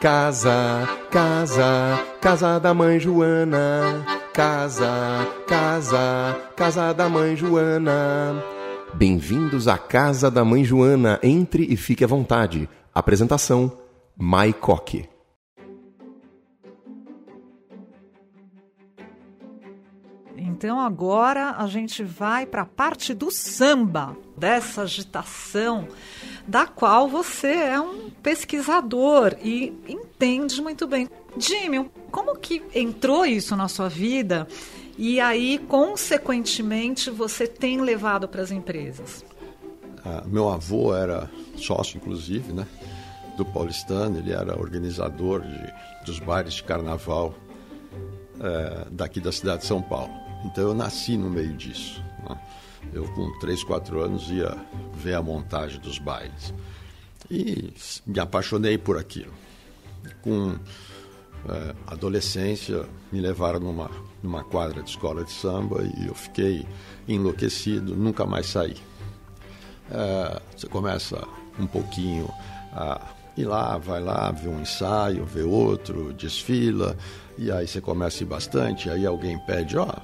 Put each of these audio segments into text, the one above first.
Casa, casa, casa da mãe Joana. Casa, casa, casa da mãe Joana. Bem-vindos à Casa da Mãe Joana. Entre e fique à vontade. Apresentação: Mai Coque. Então agora a gente vai para a parte do samba, dessa agitação da qual você é um pesquisador e entende muito bem. Jimmy, como que entrou isso na sua vida e aí, consequentemente, você tem levado para as empresas? Ah, meu avô era sócio, inclusive, né, do Paulistano, ele era organizador de, dos bailes de carnaval é, daqui da cidade de São Paulo. Então eu nasci no meio disso. Né? Eu, com 3, 4 anos, ia ver a montagem dos bailes. E me apaixonei por aquilo. Com é, adolescência, me levaram numa, numa quadra de escola de samba e eu fiquei enlouquecido, nunca mais saí. É, você começa um pouquinho a ir lá, vai lá, vê um ensaio, vê outro, desfila, e aí você começa a ir bastante, aí alguém pede, ó, oh,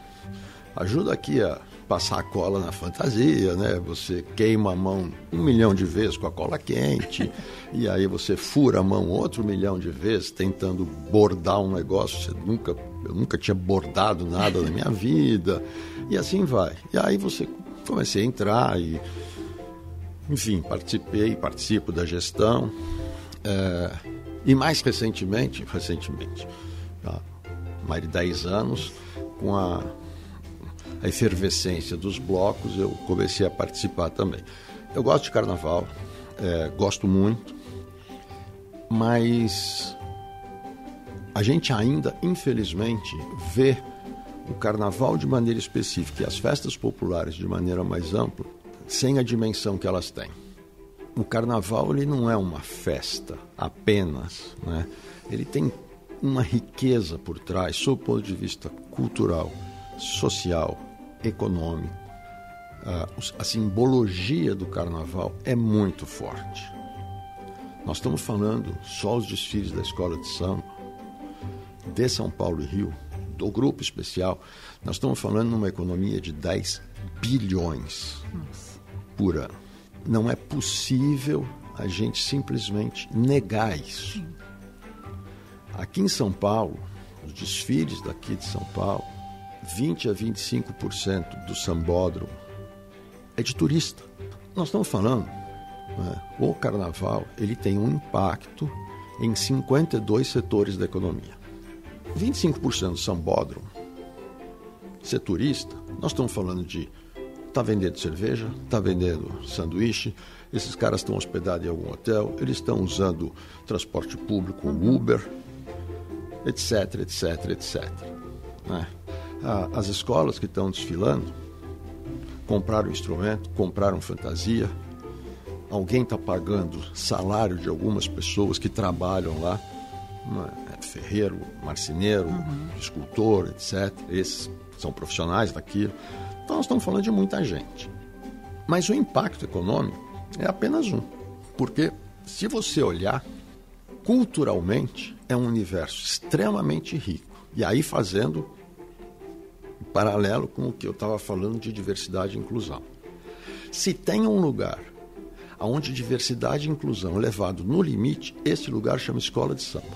ajuda aqui a passar a cola na fantasia, né? Você queima a mão um milhão de vezes com a cola quente, e aí você fura a mão outro milhão de vezes tentando bordar um negócio. Você nunca, eu nunca tinha bordado nada na minha vida, e assim vai. E aí você comecei a entrar e, enfim, participei, participo da gestão. É, e mais recentemente, recentemente, há mais de 10 anos, com a a efervescência dos blocos, eu comecei a participar também. Eu gosto de carnaval, é, gosto muito, mas a gente ainda, infelizmente, vê o carnaval de maneira específica e as festas populares de maneira mais ampla, sem a dimensão que elas têm. O carnaval ele não é uma festa apenas, né? ele tem uma riqueza por trás, sob o ponto de vista cultural, social, econômico. A, simbologia do carnaval é muito forte. Nós estamos falando só os desfiles da escola de samba, de São Paulo e Rio, do grupo especial. Nós estamos falando numa economia de 10 bilhões Nossa. por ano. Não é possível a gente simplesmente negar isso. Aqui em São Paulo, os desfiles daqui de São Paulo, 20 a 25% do sambódromo é de turista. Nós estamos falando, né, o carnaval ele tem um impacto em 52 setores da economia. 25% do sambódromo ser turista, nós estamos falando de tá vendendo cerveja, tá vendendo sanduíche, esses caras estão hospedados em algum hotel, eles estão usando transporte público, Uber, etc, etc, etc. Né? As escolas que estão desfilando compraram instrumento, compraram fantasia. Alguém está pagando salário de algumas pessoas que trabalham lá, uma, é, ferreiro, marceneiro, uhum. escultor, etc. Esses são profissionais daquilo. Então, nós estamos falando de muita gente. Mas o impacto econômico é apenas um. Porque, se você olhar, culturalmente, é um universo extremamente rico. E aí, fazendo paralelo com o que eu estava falando de diversidade e inclusão. Se tem um lugar onde diversidade e inclusão é levado no limite, esse lugar chama escola de samba.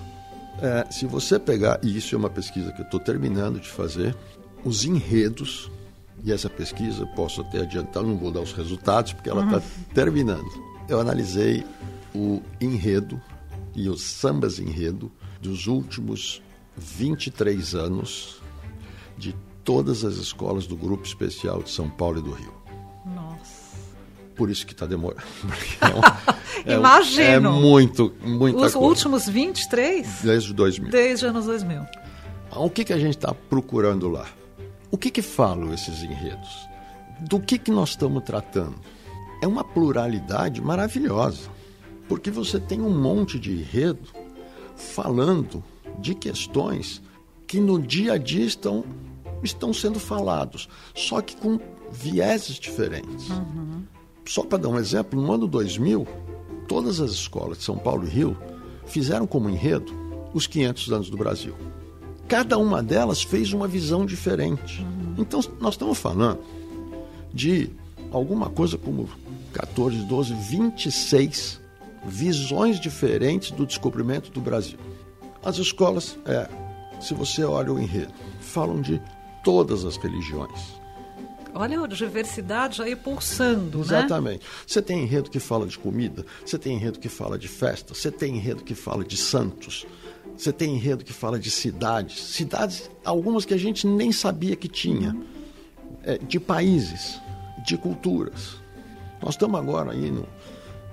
É, se você pegar, e isso é uma pesquisa que eu estou terminando de fazer, os enredos, e essa pesquisa posso até adiantar, não vou dar os resultados porque ela está uhum. terminando. Eu analisei o enredo e os sambas enredo dos últimos 23 anos de todas as escolas do Grupo Especial de São Paulo e do Rio. Nossa. Por isso que está demorando. É, um, Imagino. É, é muito, muita Os coisa. últimos 23? Desde 2000. Desde anos 2000. O que, que a gente está procurando lá? O que, que falam esses enredos? Do que, que nós estamos tratando? É uma pluralidade maravilhosa, porque você tem um monte de enredo falando de questões que no dia a dia estão estão sendo falados, só que com vieses diferentes. Uhum. Só para dar um exemplo, no ano 2000, todas as escolas de São Paulo e Rio fizeram como enredo os 500 anos do Brasil. Cada uma delas fez uma visão diferente. Então, nós estamos falando de alguma coisa como 14, 12, 26 visões diferentes do descobrimento do Brasil. As escolas, é, se você olha o enredo, falam de todas as religiões. Olha a diversidade aí pulsando, né? Exatamente. Você tem enredo que fala de comida, você tem enredo que fala de festa, você tem enredo que fala de santos, você tem enredo que fala de cidades, cidades, algumas que a gente nem sabia que tinha, é, de países, de culturas. Nós estamos agora aí no,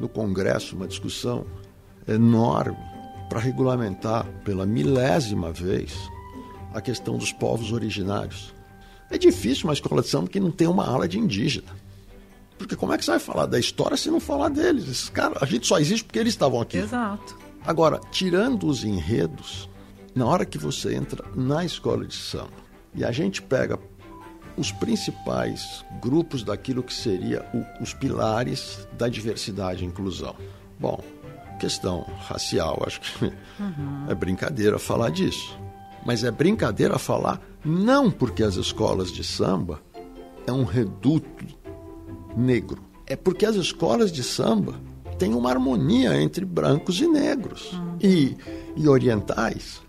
no Congresso uma discussão enorme para regulamentar pela milésima vez a questão dos povos originários. É difícil uma escola de samba que não tem uma aula de indígena. Porque como é que você vai falar da história se não falar deles? Esses caras, a gente só existe porque eles estavam aqui. Exato. Agora, tirando os enredos, na hora que você entra na escola de samba e a gente pega os principais grupos daquilo que seria o, os pilares da diversidade e inclusão. Bom, questão racial, acho que uhum. é brincadeira falar disso. Mas é brincadeira falar não porque as escolas de samba é um reduto negro. É porque as escolas de samba têm uma harmonia entre brancos e negros uhum. e, e orientais.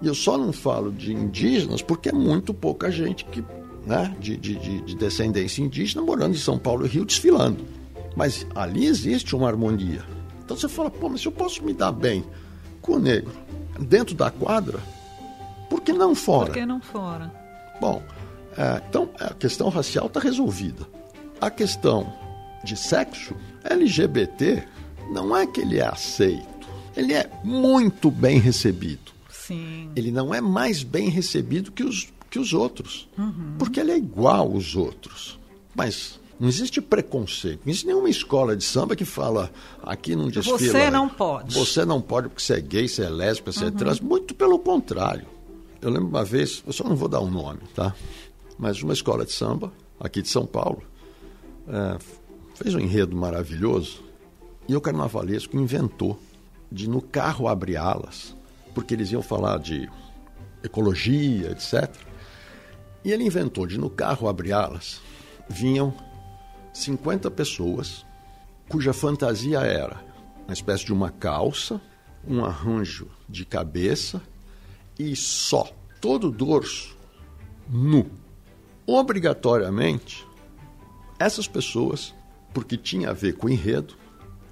E eu só não falo de indígenas porque é muito pouca gente que né, de, de, de descendência indígena morando em São Paulo e Rio desfilando. Mas ali existe uma harmonia. Então você fala, pô, mas se eu posso me dar bem com o negro dentro da quadra, por que não fora? Por que não fora? Bom, é, então a questão racial está resolvida. A questão de sexo, LGBT, não é que ele é aceito, ele é muito bem recebido. Sim. Ele não é mais bem recebido que os que os outros. Uhum. Porque ele é igual aos outros. Mas não existe preconceito. Não existe nenhuma escola de samba que fala aqui não desfila. Você não pode. Você não pode porque você é gay, você é lésbica, você é uhum. é trans. Muito pelo contrário. Eu lembro uma vez, eu só não vou dar um nome, tá? Mas uma escola de samba, aqui de São Paulo, é, fez um enredo maravilhoso e o carnavalesco inventou de no carro abrir alas, porque eles iam falar de ecologia, etc. E ele inventou de no carro abrir alas, vinham 50 pessoas cuja fantasia era uma espécie de uma calça, um arranjo de cabeça e só, todo o dorso nu. Obrigatoriamente, essas pessoas, porque tinha a ver com o enredo,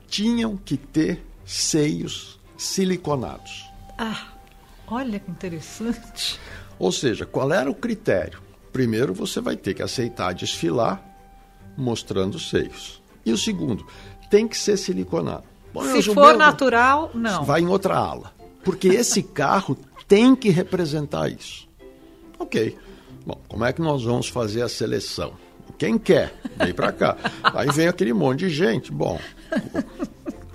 tinham que ter seios siliconados. Ah, olha que interessante. Ou seja, qual era o critério? Primeiro, você vai ter que aceitar desfilar mostrando os seios. E o segundo, tem que ser siliconado. Bom, Se for natural, não. Vai em outra ala. Porque esse carro tem que representar isso. Ok. Bom, como é que nós vamos fazer a seleção? Quem quer, vem para cá. Aí vem aquele monte de gente. Bom.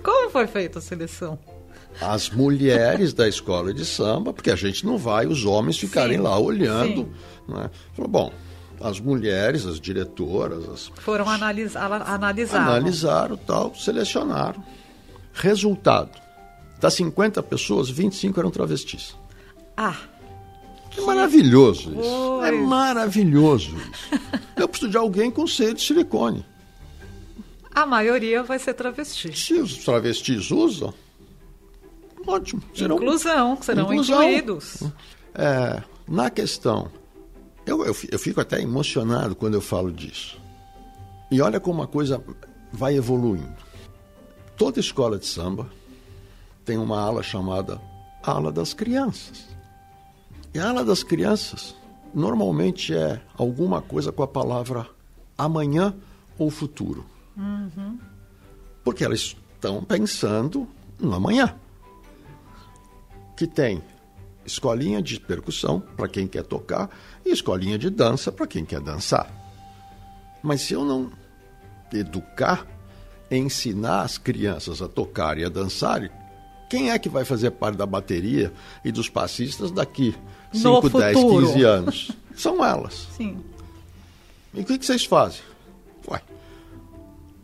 Como foi feita a seleção? as mulheres da escola de samba, porque a gente não vai os homens ficarem sim, lá olhando. Né? Falou, bom, as mulheres, as diretoras. As... Foram analisar, analisaram. Analisaram tal, selecionaram. Resultado: das 50 pessoas, 25 eram travestis. Ah! É maravilhoso isso. É maravilhoso isso. Eu preciso de alguém com seio de silicone. A maioria vai ser travesti. Se os travestis usam, ótimo. Serão, Inclusão, serão inclusão. incluídos. É, na questão, eu, eu, eu fico até emocionado quando eu falo disso. E olha como a coisa vai evoluindo. Toda escola de samba tem uma ala chamada ala das crianças. E a ala das crianças normalmente é alguma coisa com a palavra amanhã ou futuro. Uhum. Porque elas estão pensando no amanhã que tem escolinha de percussão para quem quer tocar e escolinha de dança para quem quer dançar. Mas se eu não educar, ensinar as crianças a tocar e a dançar, quem é que vai fazer parte da bateria e dos passistas daqui 5, 10, 15 anos? São elas. Sim. E o que, que vocês fazem? Ué,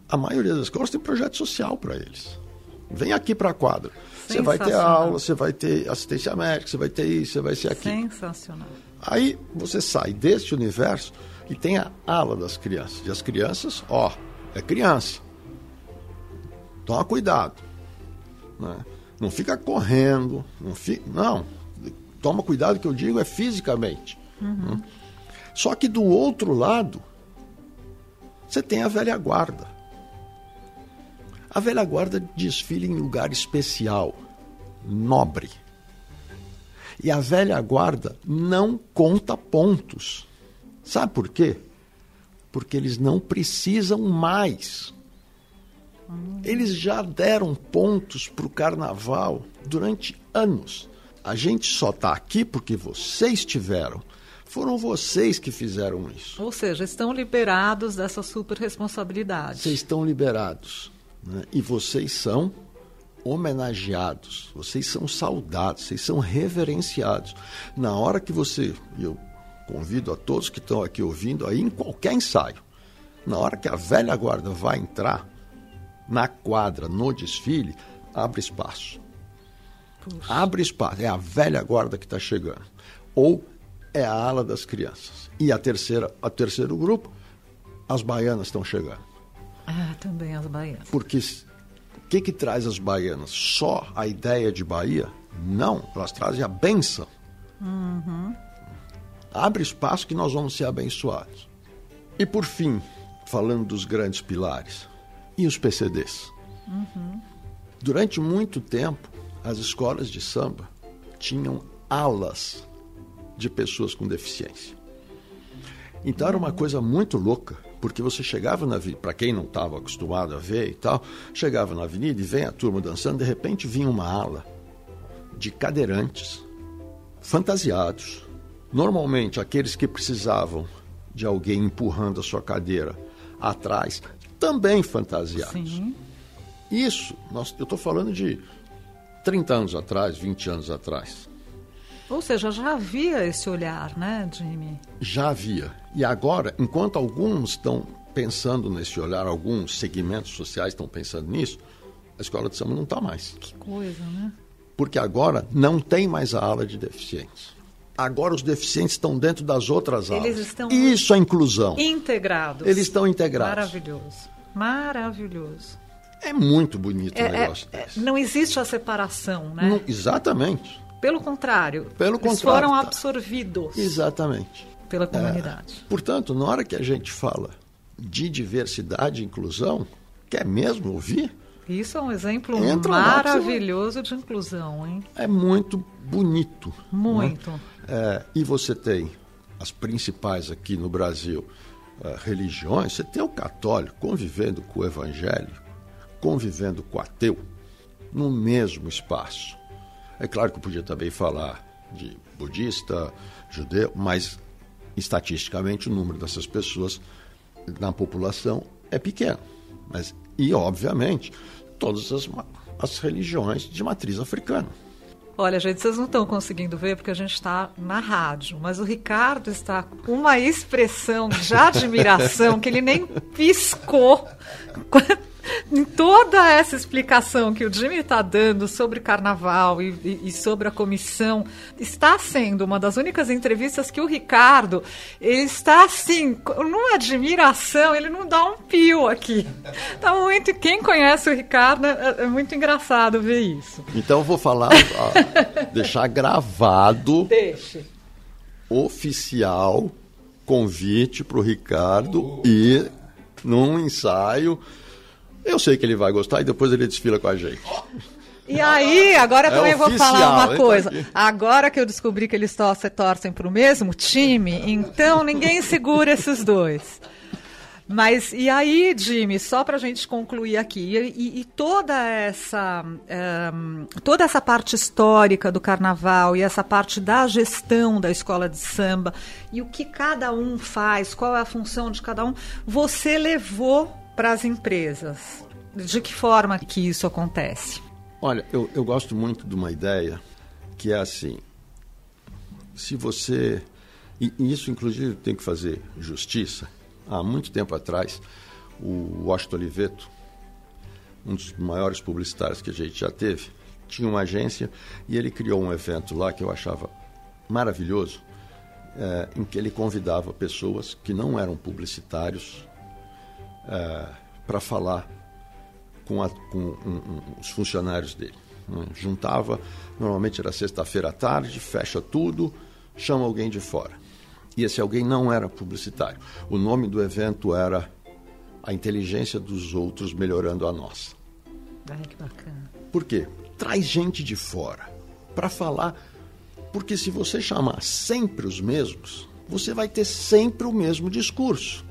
a maioria das escolas tem projeto social para eles. Vem aqui para a quadra. Você vai ter aula, você vai ter assistência médica, você vai ter isso, você vai ser aqui. Sensacional. Aí você sai deste universo e tem a ala das crianças. E as crianças, ó, é criança. Toma cuidado. Né? Não fica correndo, não, fica, não. Toma cuidado que eu digo é fisicamente. Uhum. Só que do outro lado, você tem a velha guarda. A velha guarda desfila em lugar especial, nobre. E a velha guarda não conta pontos. Sabe por quê? Porque eles não precisam mais. Eles já deram pontos para o carnaval durante anos. A gente só está aqui porque vocês tiveram. Foram vocês que fizeram isso. Ou seja, estão liberados dessa super responsabilidade. Vocês estão liberados. Né? E vocês são homenageados, vocês são saudados, vocês são reverenciados. Na hora que você, eu convido a todos que estão aqui ouvindo, aí em qualquer ensaio, na hora que a velha guarda vai entrar na quadra, no desfile, abre espaço. Puxa. Abre espaço. É a velha guarda que está chegando. Ou é a ala das crianças. E a terceira, a terceiro grupo, as baianas estão chegando. Ah, também as baianas. Porque o que, que traz as baianas? Só a ideia de Bahia? Não, elas trazem a benção. Uhum. Abre espaço que nós vamos ser abençoados. E por fim, falando dos grandes pilares, e os PCDs? Uhum. Durante muito tempo, as escolas de samba tinham alas de pessoas com deficiência. Então era uma coisa muito louca, porque você chegava na para quem não estava acostumado a ver e tal, chegava na avenida e vem a turma dançando, de repente vinha uma ala de cadeirantes fantasiados. Normalmente aqueles que precisavam de alguém empurrando a sua cadeira atrás, também fantasiados. Sim. Isso, nós, eu estou falando de 30 anos atrás, 20 anos atrás. Ou seja, já havia esse olhar, né, Jimmy? Já havia. E agora, enquanto alguns estão pensando nesse olhar, alguns segmentos sociais estão pensando nisso, a escola de samba não está mais. Que coisa, né? Porque agora não tem mais a ala de deficientes. Agora os deficientes estão dentro das outras Eles alas. Estão Isso é inclusão. Integrados. Eles estão integrados. Maravilhoso. Maravilhoso. É muito bonito é, o negócio é, desse. Não existe a separação, né? Não, exatamente. Pelo contrário. Pelo eles contrário. foram tá. absorvidos. Exatamente. Pela comunidade. É, portanto, na hora que a gente fala de diversidade e inclusão, quer mesmo ouvir? Isso é um exemplo Entra maravilhoso de inclusão, hein? É muito bonito. Muito. Né? É, e você tem as principais aqui no Brasil uh, religiões, você tem o católico convivendo com o evangélico, convivendo com ateu, no mesmo espaço. É claro que eu podia também falar de budista, judeu, mas estatisticamente o número dessas pessoas na população é pequeno. Mas, e, obviamente, todas as, as religiões de matriz africana. Olha, gente, vocês não estão conseguindo ver porque a gente está na rádio, mas o Ricardo está com uma expressão de admiração que ele nem piscou em toda essa explicação que o Jimmy está dando sobre carnaval e, e, e, sobre a comissão, está sendo uma das únicas entrevistas que o Ricardo ele está assim, numa admiração, ele não dá um pio aqui. Tá muito. Quem conhece o Ricardo é, é muito engraçado ver isso. Então eu vou falar, ó, deixar gravado. Deixe. Oficial convite para o Ricardo ir num ensaio eu sei que ele vai gostar e depois ele desfila com a gente. E aí, agora eu é também oficial, vou falar uma coisa. Tá agora que eu descobri que eles torcem, torcem para o mesmo time, então ninguém segura esses dois. Mas e aí, Jimmy, só para a gente concluir aqui, e, e toda essa um, toda essa parte histórica do Carnaval e essa parte da gestão da escola de samba e o que cada um faz, qual é a função de cada um, você levou para as empresas. De que forma que isso acontece? Olha, eu, eu gosto muito de uma ideia que é assim: se você. E isso, inclusive, tem que fazer justiça. Há muito tempo atrás, o Washington Oliveto um dos maiores publicitários que a gente já teve, tinha uma agência e ele criou um evento lá que eu achava maravilhoso, é, em que ele convidava pessoas que não eram publicitários é, para falar com, a, com um, um, os funcionários dele. Né? Juntava, normalmente era sexta-feira à tarde, fecha tudo, chama alguém de fora. E esse alguém não era publicitário. O nome do evento era A Inteligência dos Outros Melhorando a Nossa. Ai, que bacana. Por quê? Traz gente de fora para falar. Porque se você chamar sempre os mesmos, você vai ter sempre o mesmo discurso.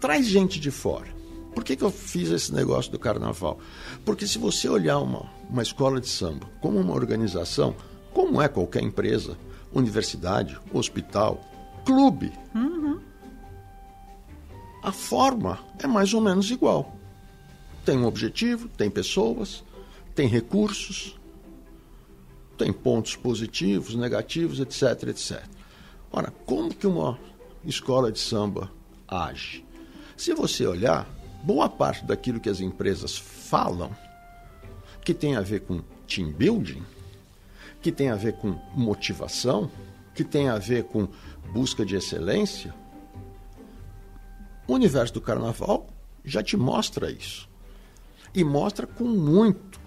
Traz gente de fora. Por que, que eu fiz esse negócio do carnaval? Porque se você olhar uma, uma escola de samba como uma organização, como é qualquer empresa, universidade, hospital, clube, uhum. a forma é mais ou menos igual. Tem um objetivo, tem pessoas, tem recursos, tem pontos positivos, negativos, etc, etc. Ora, como que uma escola de samba age? Se você olhar, boa parte daquilo que as empresas falam, que tem a ver com team building, que tem a ver com motivação, que tem a ver com busca de excelência, o universo do carnaval já te mostra isso. E mostra com muito,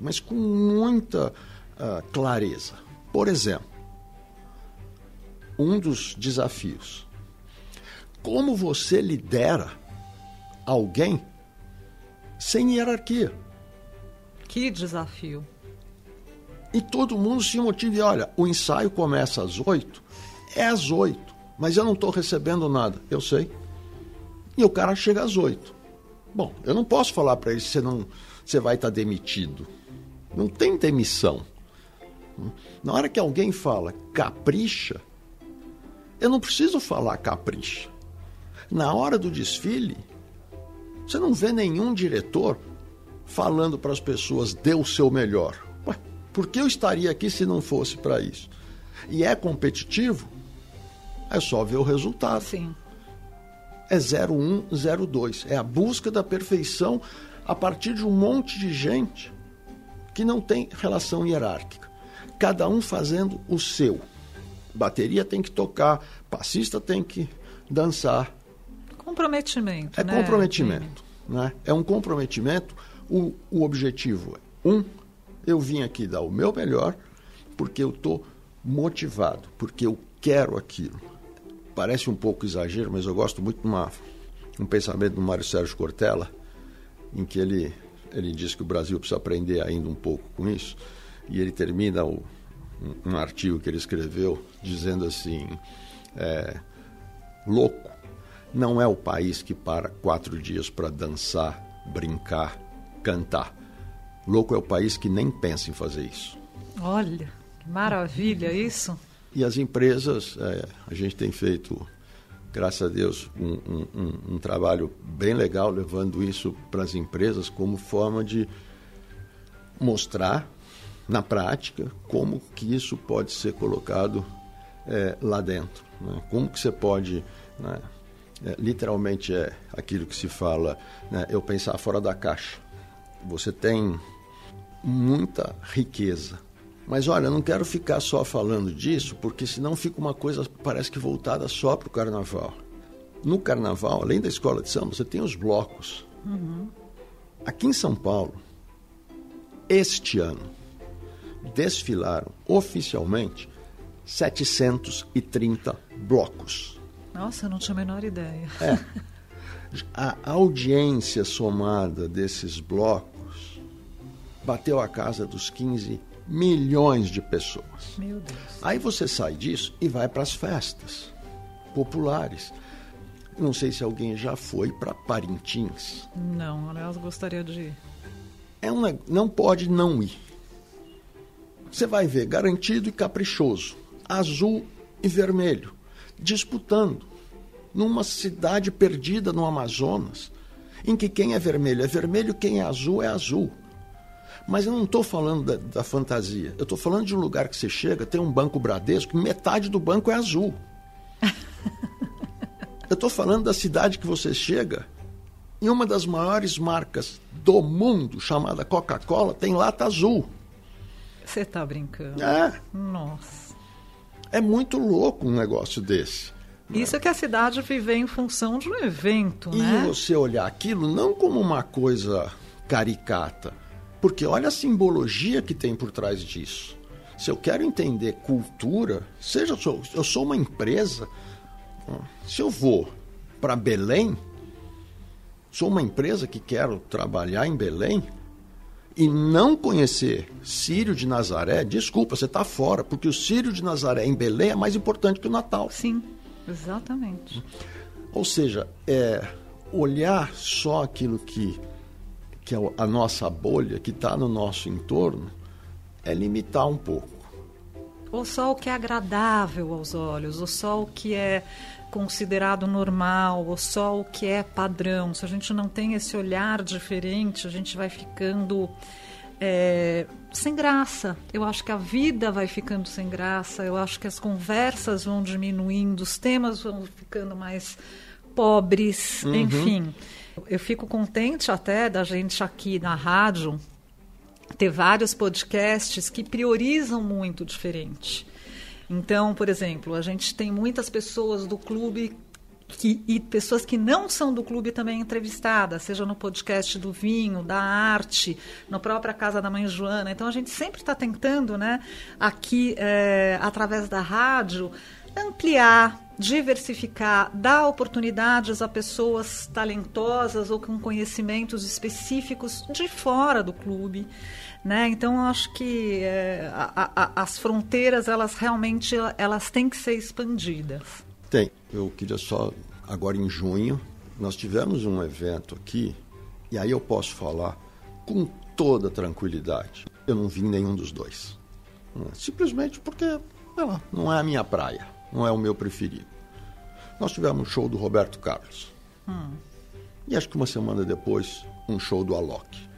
mas com muita uh, clareza. Por exemplo, um dos desafios. Como você lidera alguém sem hierarquia. Que desafio. E todo mundo se motiva. Olha, o ensaio começa às oito, é às oito, mas eu não estou recebendo nada. Eu sei. E o cara chega às oito. Bom, eu não posso falar para ele você não, você vai estar tá demitido. Não tem demissão. Na hora que alguém fala capricha, eu não preciso falar capricha. Na hora do desfile, você não vê nenhum diretor falando para as pessoas dê o seu melhor. Ué, por que eu estaria aqui se não fosse para isso? E é competitivo? É só ver o resultado. Sim. É 0102. É a busca da perfeição a partir de um monte de gente que não tem relação hierárquica. Cada um fazendo o seu. Bateria tem que tocar, passista tem que dançar, Comprometimento. É né? comprometimento. Né? É um comprometimento. O, o objetivo é, um, eu vim aqui dar o meu melhor porque eu estou motivado, porque eu quero aquilo. Parece um pouco exagero, mas eu gosto muito de uma, um pensamento do Mário Sérgio Cortella, em que ele, ele diz que o Brasil precisa aprender ainda um pouco com isso, e ele termina o, um, um artigo que ele escreveu dizendo assim: é, louco não é o país que para quatro dias para dançar, brincar, cantar. Louco é o país que nem pensa em fazer isso. Olha, que maravilha isso. E as empresas, é, a gente tem feito, graças a Deus, um, um, um trabalho bem legal levando isso para as empresas como forma de mostrar na prática como que isso pode ser colocado é, lá dentro. Né? Como que você pode né, é, literalmente é aquilo que se fala, né, eu pensar fora da caixa. Você tem muita riqueza. Mas olha, eu não quero ficar só falando disso, porque senão fica uma coisa, parece que voltada só para o carnaval. No carnaval, além da escola de samba, você tem os blocos. Uhum. Aqui em São Paulo, este ano, desfilaram oficialmente 730 blocos. Nossa, eu não tinha a menor ideia. É. A audiência somada desses blocos bateu a casa dos 15 milhões de pessoas. Meu Deus. Aí você sai disso e vai para as festas populares. Não sei se alguém já foi para Parintins. Não, aliás, gostaria de ir. É um, não pode não ir. Você vai ver garantido e caprichoso, azul e vermelho, disputando numa cidade perdida no Amazonas, em que quem é vermelho é vermelho, quem é azul é azul. Mas eu não estou falando da, da, fantasia. Eu estou falando de um lugar que você chega, tem um banco Bradesco, metade do banco é azul. eu estou falando da cidade que você chega, E uma das maiores marcas do mundo, chamada Coca-Cola, tem lata azul. Você está brincando? É. Nossa. É muito louco um negócio desse. Isso é que a cidade vive em função de um evento, e né? E você olhar aquilo não como uma coisa caricata, porque olha a simbologia que tem por trás disso. Se eu quero entender cultura, seja eu sou, eu sou uma empresa, se eu vou para Belém, sou uma empresa que quero trabalhar em Belém e não conhecer Sírio de Nazaré, desculpa, você está fora, porque o Sírio de Nazaré em Belém é mais importante que o Natal. Sim, exatamente. Ou seja, é olhar só aquilo que, que é a nossa bolha, que está no nosso entorno, é limitar um pouco. Ou só o que é agradável aos olhos, ou só o que é considerado normal, ou só o que é padrão. Se a gente não tem esse olhar diferente, a gente vai ficando é, sem graça. Eu acho que a vida vai ficando sem graça, eu acho que as conversas vão diminuindo, os temas vão ficando mais pobres, uhum. enfim. Eu fico contente até da gente aqui na rádio ter vários podcasts que priorizam muito diferente. Então, por exemplo, a gente tem muitas pessoas do clube que, e pessoas que não são do clube também entrevistadas, seja no podcast do vinho, da arte, na própria casa da mãe Joana. Então a gente sempre está tentando, né, aqui é, através da rádio, ampliar, diversificar, dar oportunidades a pessoas talentosas ou com conhecimentos específicos de fora do clube. Né? Então acho que é, a, a, as fronteiras elas realmente elas têm que ser expandidas. Tem. Eu queria só agora em junho nós tivemos um evento aqui e aí eu posso falar com toda tranquilidade. Eu não vi nenhum dos dois. Simplesmente porque lá, não é a minha praia, não é o meu preferido. Nós tivemos um show do Roberto Carlos. Hum. E acho que uma semana depois, um show do Alok.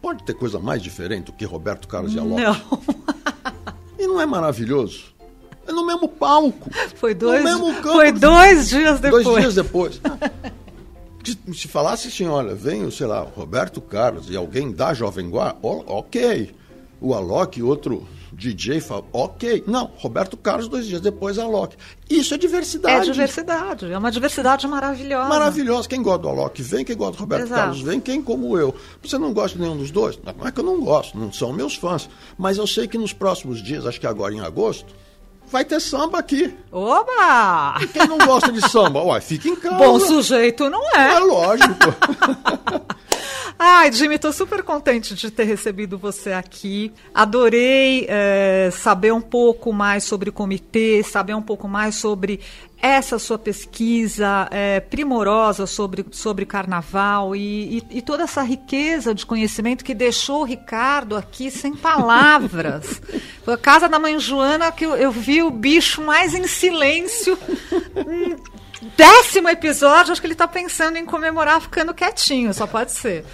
Pode ter coisa mais diferente do que Roberto Carlos e Alok? Não. e não é maravilhoso? Mesmo palco. Foi dois, no mesmo campo, foi dois dias depois. Dois dias depois. Se falasse assim, olha, vem, sei lá, Roberto Carlos e alguém da Jovem Guarda, ok. O Alok, outro DJ fala, ok. Não, Roberto Carlos, dois dias depois, Alok. Isso é diversidade. É diversidade, é uma diversidade maravilhosa. Maravilhosa. Quem gosta do Alok vem, quem gosta do Roberto Exato. Carlos vem, quem como eu. Você não gosta de nenhum dos dois? Não é que eu não gosto, não são meus fãs. Mas eu sei que nos próximos dias, acho que agora em agosto, vai ter samba aqui. Oba! E quem não gosta de samba? Ué, fica em casa. Bom sujeito não é. É lógico. Ai, Jimmy, estou super contente de ter recebido você aqui. Adorei é, saber um pouco mais sobre o comitê, saber um pouco mais sobre essa sua pesquisa é, primorosa sobre, sobre carnaval e, e, e, toda essa riqueza de conhecimento que deixou o Ricardo aqui sem palavras. Foi a casa da mãe Joana que eu, eu vi o bicho mais em silêncio. Décimo episódio, acho que ele está pensando em comemorar ficando quietinho, só pode ser.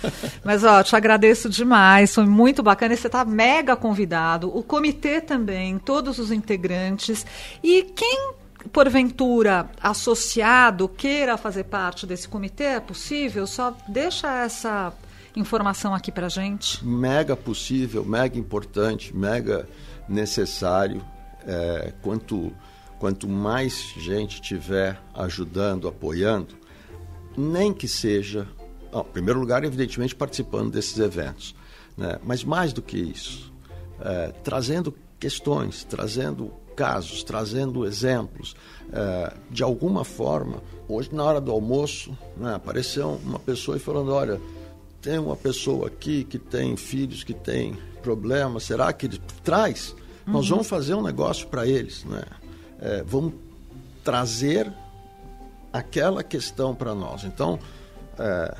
Mas, ó, te agradeço demais, foi muito bacana. Você está mega convidado, o comitê também, todos os integrantes. E quem, porventura, associado, queira fazer parte desse comitê, é possível? Só deixa essa informação aqui para gente. Mega possível, mega importante, mega necessário. É, quanto quanto mais gente tiver ajudando, apoiando, nem que seja, em primeiro lugar, evidentemente, participando desses eventos, né? mas mais do que isso, é, trazendo questões, trazendo casos, trazendo exemplos, é, de alguma forma. Hoje, na hora do almoço, né, apareceu uma pessoa e falando: olha, tem uma pessoa aqui que tem filhos que tem problemas, será que ele traz? Uhum. Nós vamos fazer um negócio para eles, né? É, vamos trazer aquela questão para nós. Então, é,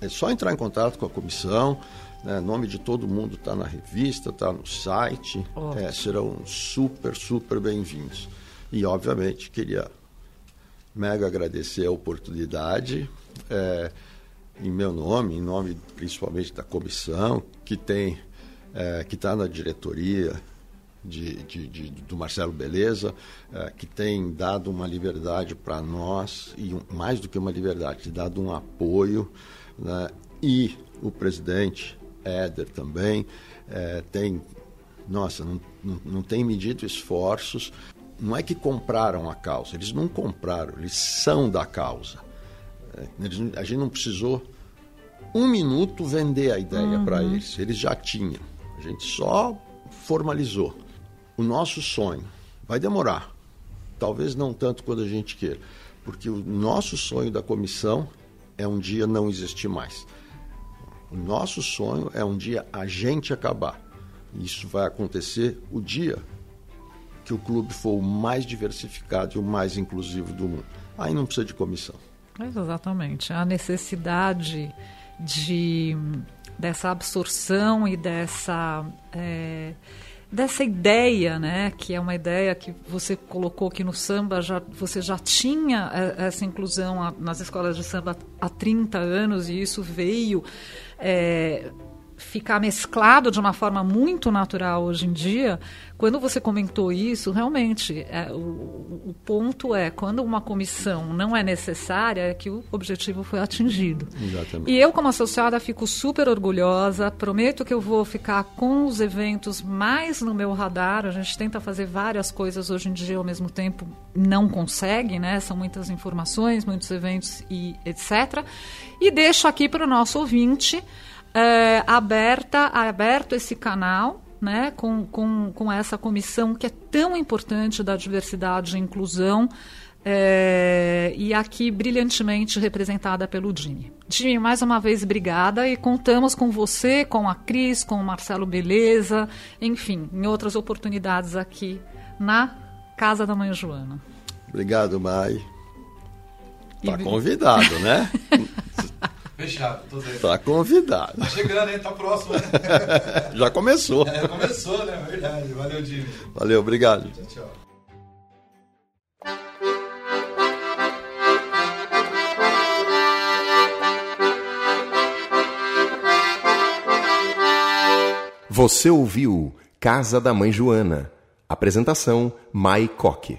é, só entrar em contato com a comissão. Né, nome de todo mundo está na revista, está no site. É, serão super, super bem-vindos. E, obviamente, queria mega agradecer a oportunidade. É, em meu nome, em nome principalmente da comissão, que tem, é, que está na diretoria de, de, de, do Marcelo Beleza, é, que tem dado uma liberdade para nós, e um, mais do que uma liberdade, dado um apoio, né? e o presidente Éder também é, tem, nossa, não, não, não tem medido esforços. Não é que compraram a causa, eles não compraram, eles são da causa. É, eles, a gente não precisou um minuto vender a ideia uhum. para eles, eles já tinham. A gente só formalizou o nosso sonho vai demorar, talvez não tanto quando a gente queira, porque o nosso sonho da comissão é um dia não existir mais. O nosso sonho é um dia a gente acabar. Isso vai acontecer o dia que o clube for o mais diversificado e o mais inclusivo do mundo. Aí não precisa de comissão. Exatamente. A necessidade de dessa absorção e dessa é, dessa ideia, né, que é uma ideia que você colocou aqui no samba, já, você já tinha é, essa inclusão nas escolas de samba há 30 anos e isso veio é, ficar mesclado de uma forma muito natural hoje em dia, quando você comentou isso, realmente, é, o, o, ponto é, quando uma comissão não é necessária, é que o objetivo foi atingido. Exatamente. E eu, como associada, fico super orgulhosa, prometo que eu vou ficar com os eventos mais no meu radar, a gente tenta fazer várias coisas hoje em dia ao mesmo tempo, não consegue, né? São muitas informações, muitos eventos e etc. E deixo aqui para o nosso ouvinte é, aberta, aberto esse canal né, com, com, com essa comissão que é tão importante da diversidade e inclusão. É, e aqui brilhantemente representada pelo Jimmy. Jimmy, mais uma vez, obrigada e contamos com você, com a Cris, com o Marcelo Beleza, enfim, em outras oportunidades aqui na Casa da Mãe Joana. Obrigado, Mai. Está convidado, né? Fechado, tô dentro. Tá convidado. Tá chegando, hein? Tá próximo, né? Já começou. É, começou, né? Verdade. Valeu, Jimmy. Valeu, obrigado. Tchau, tchau. Você ouviu Casa da Mãe Joana. Apresentação Mai Coque.